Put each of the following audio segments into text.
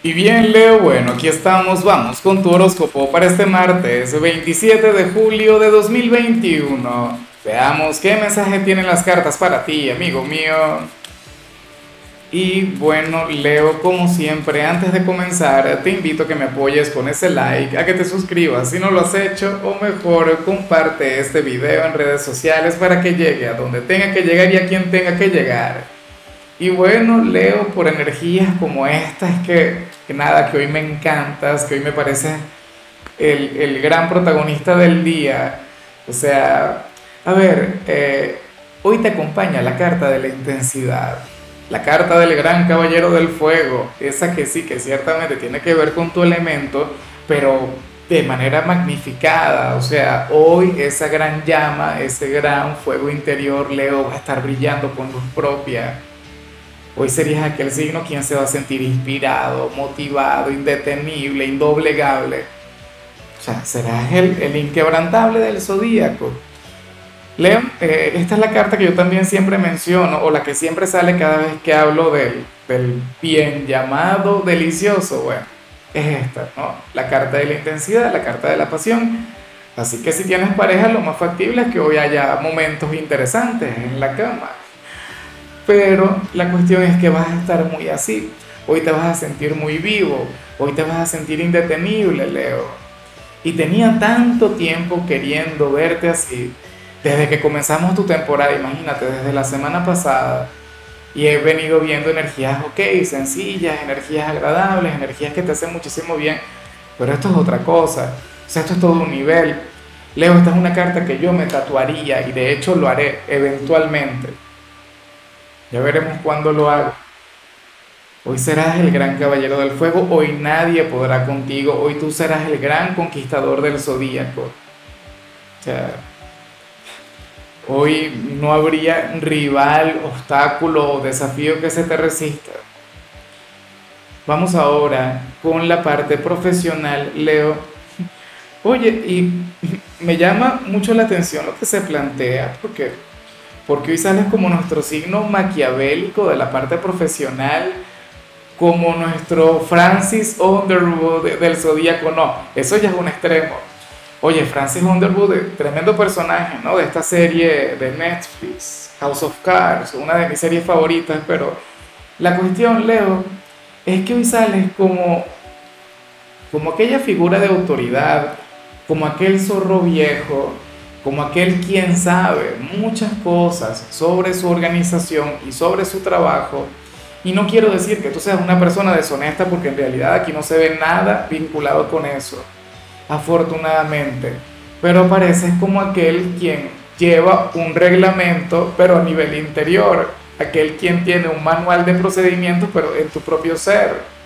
Y bien, Leo, bueno, aquí estamos, vamos con tu horóscopo para este martes 27 de julio de 2021. Veamos qué mensaje tienen las cartas para ti, amigo mío. Y bueno, Leo, como siempre, antes de comenzar, te invito a que me apoyes con ese like, a que te suscribas si no lo has hecho, o mejor, comparte este video en redes sociales para que llegue a donde tenga que llegar y a quien tenga que llegar. Y bueno, Leo, por energías como esta, es que, que nada, que hoy me encantas, que hoy me parece el, el gran protagonista del día. O sea, a ver, eh, hoy te acompaña la carta de la intensidad, la carta del gran caballero del fuego, esa que sí, que ciertamente tiene que ver con tu elemento, pero de manera magnificada. O sea, hoy esa gran llama, ese gran fuego interior, Leo, va a estar brillando con luz propia Hoy serías aquel signo quien se va a sentir inspirado, motivado, indetenible, indoblegable. O sea, serás el, inquebrantable del zodíaco. Leo, eh, esta es la carta que yo también siempre menciono, o la que siempre sale cada vez que hablo del, del bien llamado delicioso. Bueno, es esta, ¿no? La carta de la intensidad, la carta de la pasión. Así que si tienes pareja, lo más factible es que hoy haya momentos interesantes en la cama pero la cuestión es que vas a estar muy así. Hoy te vas a sentir muy vivo, hoy te vas a sentir indetenible, Leo. Y tenía tanto tiempo queriendo verte así, desde que comenzamos tu temporada, imagínate, desde la semana pasada. Y he venido viendo energías, ok, sencillas, energías agradables, energías que te hacen muchísimo bien. Pero esto es otra cosa. O sea, esto es todo un nivel. Leo, esta es una carta que yo me tatuaría y de hecho lo haré eventualmente ya veremos cuándo lo hago. Hoy serás el gran caballero del fuego, hoy nadie podrá contigo, hoy tú serás el gran conquistador del zodíaco. O sea, hoy no habría rival, obstáculo o desafío que se te resista. Vamos ahora con la parte profesional, Leo. Oye, y me llama mucho la atención lo que se plantea, porque porque hoy sales como nuestro signo maquiavélico de la parte profesional, como nuestro Francis Underwood del Zodíaco. No, eso ya es un extremo. Oye, Francis Underwood, tremendo personaje, ¿no? De esta serie de Netflix, House of Cards, una de mis series favoritas, pero la cuestión, Leo, es que hoy sales como, como aquella figura de autoridad, como aquel zorro viejo, como aquel quien sabe muchas cosas sobre su organización y sobre su trabajo. Y no quiero decir que tú seas una persona deshonesta porque en realidad aquí no se ve nada vinculado con eso, afortunadamente. Pero pareces como aquel quien lleva un reglamento, pero a nivel interior, aquel quien tiene un manual de procedimientos, pero en tu propio ser.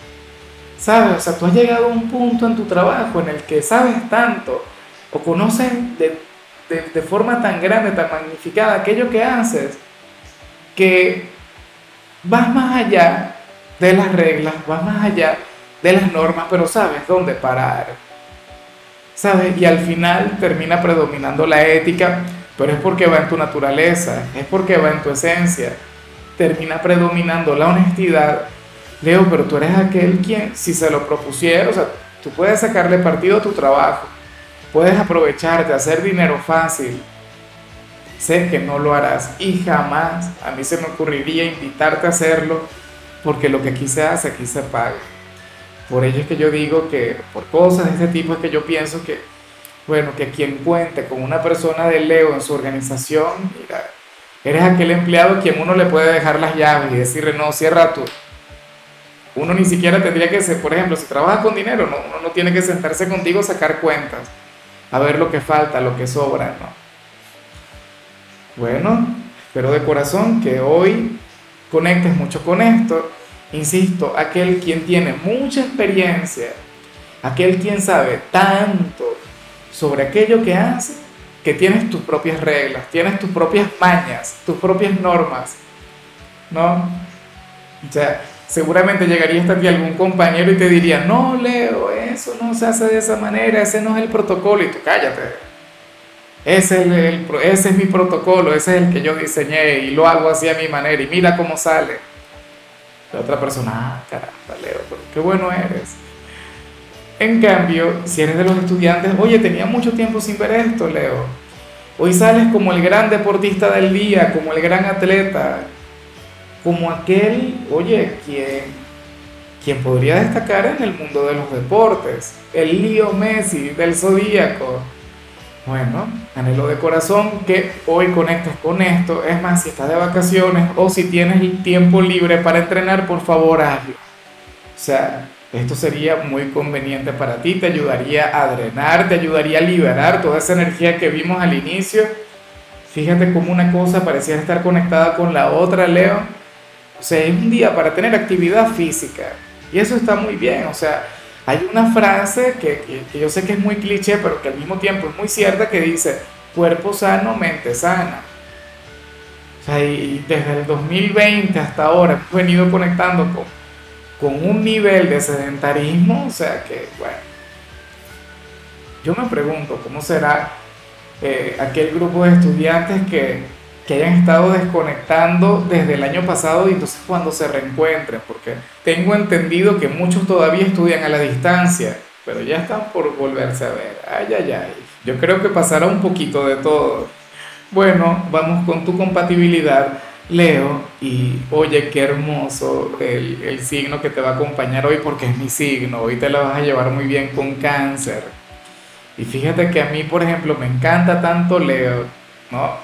¿Sabes? O sea, tú has llegado a un punto en tu trabajo en el que sabes tanto o conoces de de, forma tan grande, tan magnificada, aquello que haces, que vas más allá de las reglas, vas más allá de las normas, pero sabes dónde parar. ¿Sabes? Y al final termina predominando la ética, pero es porque va en tu naturaleza, es porque va en tu esencia. Termina predominando la honestidad. Leo, pero tú eres aquel quien, si se lo propusiera, o sea, tú puedes sacarle partido a tu trabajo, Puedes aprovecharte, hacer dinero fácil. Sé que no lo harás y jamás a mí se me ocurriría invitarte a hacerlo porque lo que aquí se hace, aquí se paga. Por ello es que yo digo que por cosas de este tipo es que yo pienso que, bueno, que quien cuente con una persona de Leo en su organización, mira, eres aquel empleado quien uno le puede dejar las llaves y decirle, no, cierra tú. Uno ni siquiera tendría que ser, por ejemplo, si trabajas con dinero, no, uno no tiene que sentarse contigo a sacar cuentas a ver lo que falta, lo que sobra, ¿no? Bueno, espero de corazón que hoy conectes mucho con esto. Insisto, aquel quien tiene mucha experiencia, aquel quien sabe tanto sobre aquello que hace, que tienes tus propias reglas, tienes tus propias mañas, tus propias normas, ¿no? O sea, seguramente llegaría hasta ti algún compañero y te diría, no, Leo, eso no se hace de esa manera, ese no es el protocolo, y tú cállate. Ese es, ese es mi protocolo, ese es el que yo diseñé y lo hago así a mi manera y mira cómo sale. La otra persona, ah, caramba, Leo, qué bueno eres. En cambio, si eres de los estudiantes, oye, tenía mucho tiempo sin ver esto, Leo. Hoy sales como el gran deportista del día, como el gran atleta, como aquel, oye, quien, quien podría destacar en el mundo de los deportes, el Lío Messi del Zodíaco. Bueno, anhelo de corazón que hoy conectes con esto. Es más, si estás de vacaciones o si tienes tiempo libre para entrenar, por favor hazlo. O sea, esto sería muy conveniente para ti, te ayudaría a drenar, te ayudaría a liberar toda esa energía que vimos al inicio. Fíjate cómo una cosa pareciera estar conectada con la otra, Leo. O sea, es un día para tener actividad física. Y eso está muy bien. O sea, hay una frase que, que, yo sé que es muy cliché, pero que al mismo tiempo es muy cierta, que dice, cuerpo sano, mente sana. O sea, y desde el 2020 hasta ahora hemos venido conectando con con un nivel de sedentarismo, o sea que, bueno, yo me pregunto cómo será eh, aquel grupo de estudiantes que, que hayan estado desconectando desde el año pasado y entonces cuando se reencuentren, porque tengo entendido que muchos todavía estudian a la distancia, pero ya están por volverse a ver. Ay, ay, ay. Yo creo que pasará un poquito de todo. Bueno, vamos con tu compatibilidad. Leo, y oye, qué hermoso el, el, signo que te va a acompañar hoy porque es mi signo, hoy te la vas a llevar muy bien con cáncer. Y fíjate que a mí, por ejemplo, me encanta tanto Leo, ¿no?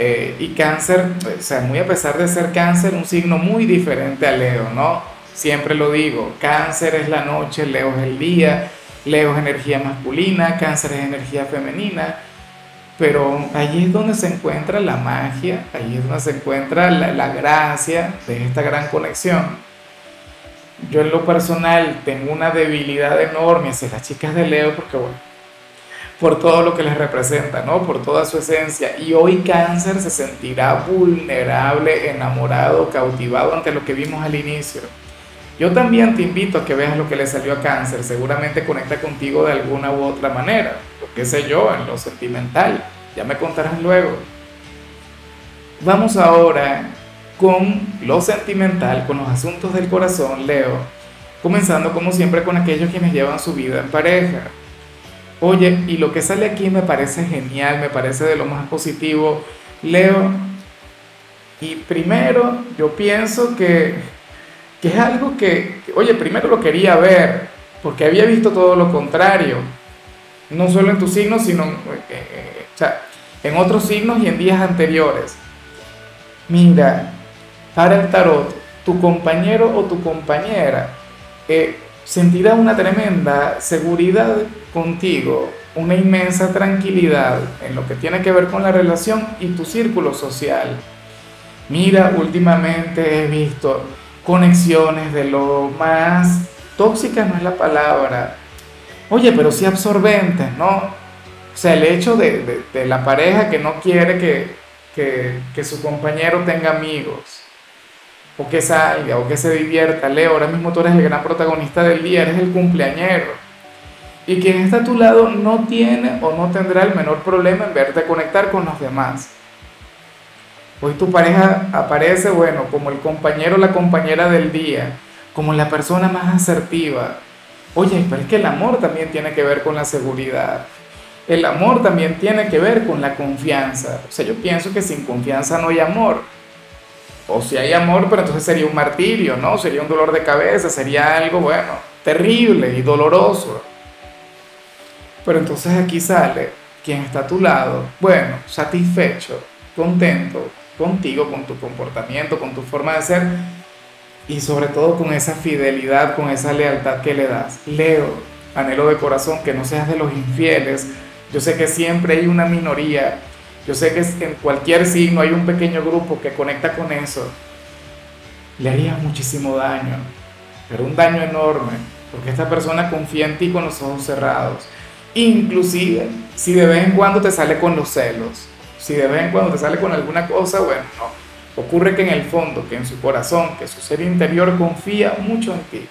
Eh, y cáncer, o sea, muy a pesar de ser cáncer, un signo muy diferente a Leo, ¿no? Siempre lo digo, cáncer es la noche, Leo es el día, Leo es energía masculina, cáncer es energía femenina pero allí es donde se encuentra la magia, allí es donde se encuentra la, la, gracia de esta gran conexión. Yo en lo personal tengo una debilidad enorme hacia las chicas de Leo porque, bueno, por todo lo que les representa, ¿no? Por toda su esencia. Y hoy cáncer se sentirá vulnerable, enamorado, cautivado ante lo que vimos al inicio. Yo también te invito a que veas lo que le salió a cáncer, seguramente conecta contigo de alguna u otra manera qué sé yo, en lo sentimental. Ya me contarás luego. Vamos ahora con lo sentimental, con los asuntos del corazón, Leo. Comenzando como siempre con aquellos quienes llevan su vida en pareja. Oye, y lo que sale aquí me parece genial, me parece de lo más positivo. Leo, y primero yo pienso que, que es algo que, oye, primero lo quería ver, porque había visto todo lo contrario no solo en tu signo, sino eh, eh, o sea, en otros signos y en días anteriores. Mira, para el tarot, tu compañero o tu compañera eh, sentirá una tremenda seguridad contigo, una inmensa tranquilidad en lo que tiene que ver con la relación y tu círculo social. Mira, últimamente he visto conexiones de lo más tóxicas, no es la palabra, Oye, pero sí absorbentes, ¿no? O sea, el hecho de, de, la pareja que no quiere que, que, que, su compañero tenga amigos, o que salga, o que se divierta. Leo, ahora mismo tú eres el gran protagonista del día, eres el cumpleañero. Y quien está a tu lado no tiene o no tendrá el menor problema en verte conectar con los demás. Hoy tu pareja aparece, bueno, como el compañero o la compañera del día, como la persona más asertiva, Oye, pero es que el amor también tiene que ver con la seguridad. El amor también tiene que ver con la confianza. O sea, yo pienso que sin confianza no hay amor. O si hay amor, pero entonces sería un martirio, ¿no? Sería un dolor de cabeza, sería algo, bueno, terrible y doloroso. Pero entonces aquí sale quien está a tu lado, bueno, satisfecho, contento contigo, con tu comportamiento, con tu forma de ser, y sobre todo con esa fidelidad, con esa lealtad que le das. Leo, anhelo de corazón que no seas de los infieles. Yo sé que siempre hay una minoría, yo sé que en cualquier signo hay un pequeño grupo que conecta con eso. Le haría muchísimo daño, pero un daño enorme, porque esta persona confía en ti con los ojos cerrados. Inclusive, si de vez en cuando te sale con los celos, si de vez en cuando te sale con alguna cosa, bueno, no Ocurre que en el fondo, que en su corazón, que su ser interior confía mucho en ti.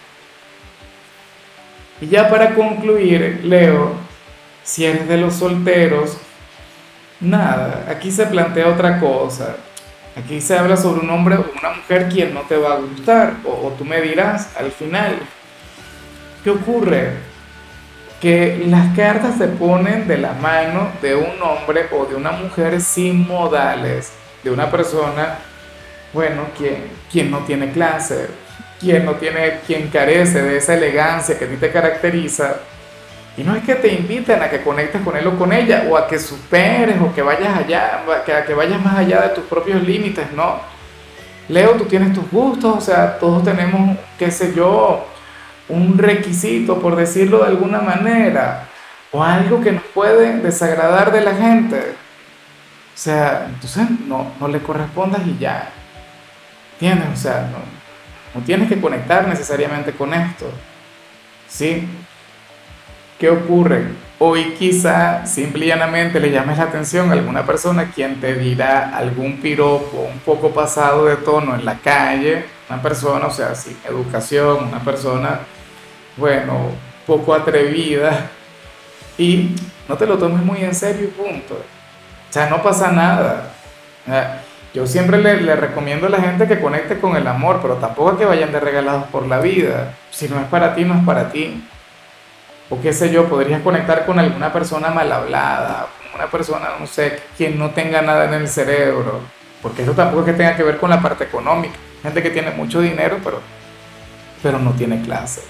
Y ya para concluir, Leo, si eres de los solteros, nada, aquí se plantea otra cosa. Aquí se habla sobre un hombre o una mujer quien no te va a gustar, o, o tú me dirás al final, ¿qué ocurre? Que las cartas se ponen de la mano de un hombre o de una mujer sin modales, de una persona, bueno, quien, quien no tiene clase, quien no tiene, quien carece de esa elegancia que a ti te caracteriza, y no es que te inviten a que conectes con él o con ella, o a que superes, o que vayas allá, a que vayas más allá de tus propios límites, no. Leo, tú tienes tus gustos, o sea, todos tenemos, qué sé yo, un requisito, por decirlo de alguna manera, o algo que nos puede desagradar de la gente. O sea, entonces no, no le correspondas y ya. ¿Entiendes? O sea, no, no tienes que conectar necesariamente con esto. ¿Sí? ¿Qué ocurre? Hoy quizá simple y llanamente le llames la atención a alguna persona quien te dirá algún piropo un poco pasado de tono en la calle, una persona, o sea, sin educación, una persona, bueno, poco atrevida, y no te lo tomes muy en serio y punto. O sea, no pasa nada. Yo siempre le, le, recomiendo a la gente que conecte con el amor, pero tampoco que vayan de regalados por la vida. Si no es para ti, no es para ti o qué sé yo, podrías conectar con alguna persona mal hablada, una persona, no sé, quien no tenga nada en el cerebro, porque eso tampoco es que tenga que ver con la parte económica. Gente que tiene mucho dinero, pero, pero no tiene clase.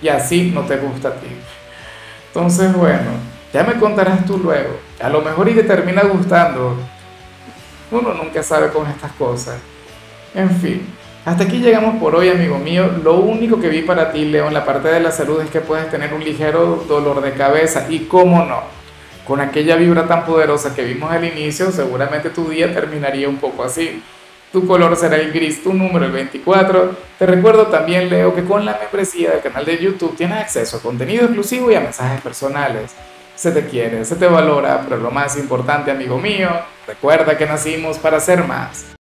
Y así no te gusta a ti. Entonces, bueno, ya me contarás tú luego. A lo mejor y te termina gustando. Uno nunca sabe con estas cosas. En fin. Hasta aquí llegamos por hoy, amigo mío. Lo único que vi para ti, Leo, en la parte de la salud es que puedes tener un ligero dolor de cabeza. Y cómo no, con aquella vibra tan poderosa que vimos al inicio, seguramente tu día terminaría un poco así. Tu color será el gris, tu número el 24. Te recuerdo también, Leo, que con la membresía del canal de YouTube tienes acceso a contenido exclusivo y a mensajes personales. Se te quiere, se te valora, pero lo más importante, amigo mío, recuerda que nacimos para ser más.